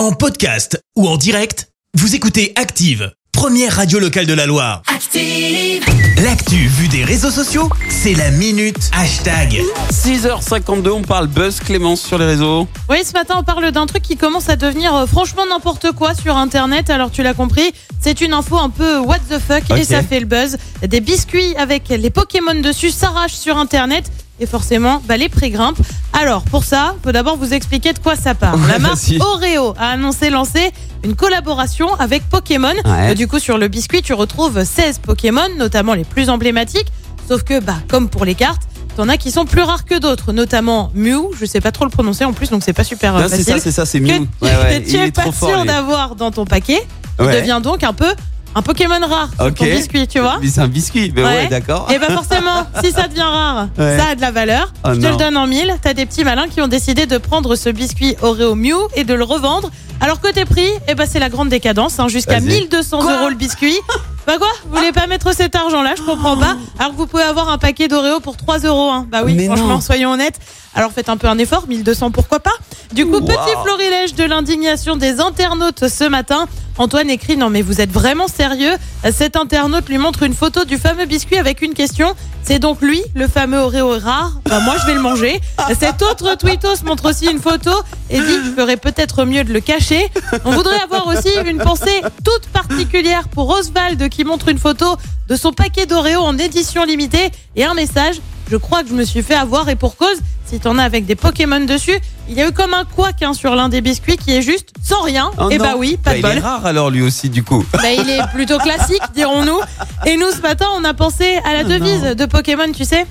En podcast ou en direct, vous écoutez Active, première radio locale de la Loire. Active. L'actu vue des réseaux sociaux, c'est la minute hashtag. 6h52, on parle buzz Clémence sur les réseaux. Oui, ce matin, on parle d'un truc qui commence à devenir euh, franchement n'importe quoi sur Internet. Alors, tu l'as compris, c'est une info un peu what the fuck Ok. et ça fait le buzz. Des biscuits avec les Pokémon dessus s'arrachent sur Internet et forcément, bah, les prix grimpent. Alors, pour ça, faut d'abord vous expliquer de quoi ça parle. Ouais, La marque. Oreo a annoncé lancer une collaboration avec Pokémon. Ouais. Euh, Du coup, sur le biscuit, tu retrouves 16 Pokémon, notamment les plus emblématiques. Sauf que, bah, comme pour les cartes, t'en as qui sont plus rares que d'autres, notamment Mew. Je sais pas trop le prononcer en plus, donc c'est pas super euh, Non, c'est facile ça, c'est ça, c'est que, Mew. Ouais, ouais, tu es est pas sûr d'avoir dans ton paquet, il Ouais. devient donc un peu un Pokémon rare Ok. ton biscuit, tu vois. C'est un biscuit, mais ouais, Ouais. d'accord. Et bah forcément, si ça devient rare, Ouais. ça a de la valeur. Oh Je te non. le donne en mille. T'as des petits malins qui ont décidé de prendre ce biscuit Oreo Mew et de le revendre. Alors côté prix, eh ben c'est la grande décadence, hein, jusqu'à Vas-y. 1200 euros le biscuit. Bah quoi Vous voulez pas mettre cet argent-là Je comprends pas. Alors que vous pouvez avoir un paquet d'Oreo pour 3 euros. hein. Bah oui, Mais franchement, non. soyons honnêtes. Alors faites un peu un effort, 1200 pourquoi pas? Du coup, Wow. petit florilège de l'indignation des internautes ce matin. Antoine écrit non mais vous êtes vraiment sérieux? Cet internaute lui montre une photo du fameux biscuit avec une question. C'est donc lui, le fameux Oreo rare? Moi je vais le manger. Cet autre tweetos montre aussi une photo et dit je ferais peut-être mieux de le cacher. On voudrait avoir aussi une pensée toute particulière pour Oswald qui montre une photo de son paquet d'Oreo en édition limitée et un message. Je crois que je me suis fait avoir et pour cause, si t'en as avec des Pokémon dessus, il y a eu comme un couac hein, sur l'un des biscuits qui est juste sans rien. Oh et non. bah oui, pas de Bah, bol. Il est rare alors lui aussi, du coup. Bah, il est plutôt classique, dirons-nous. Et nous, ce matin, on a pensé à la devise de Pokémon, tu sais. Ouais,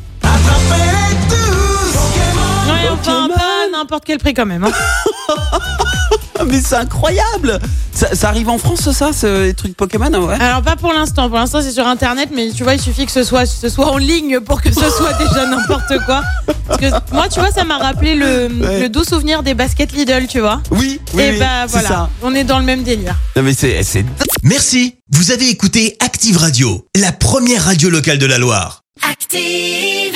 enfin, Pokémon. pas n'importe quel prix quand même. hein. Mais c'est incroyable ça, ça arrive en France, ça, ce truc Pokémon ouais Alors, pas pour l'instant. Pour l'instant, c'est sur Internet, mais tu vois, il suffit que ce soit, ce soit en ligne pour que ce soit déjà n'importe quoi. Parce que moi, tu vois, ça m'a rappelé le, Ouais. le doux souvenir des baskets Lidl, tu vois. Oui, oui, Et oui, bah c'est voilà, ça. on est dans le même délire. Non, mais c'est c'est Merci, vous avez écouté Active Radio, la première radio locale de la Loire. Active.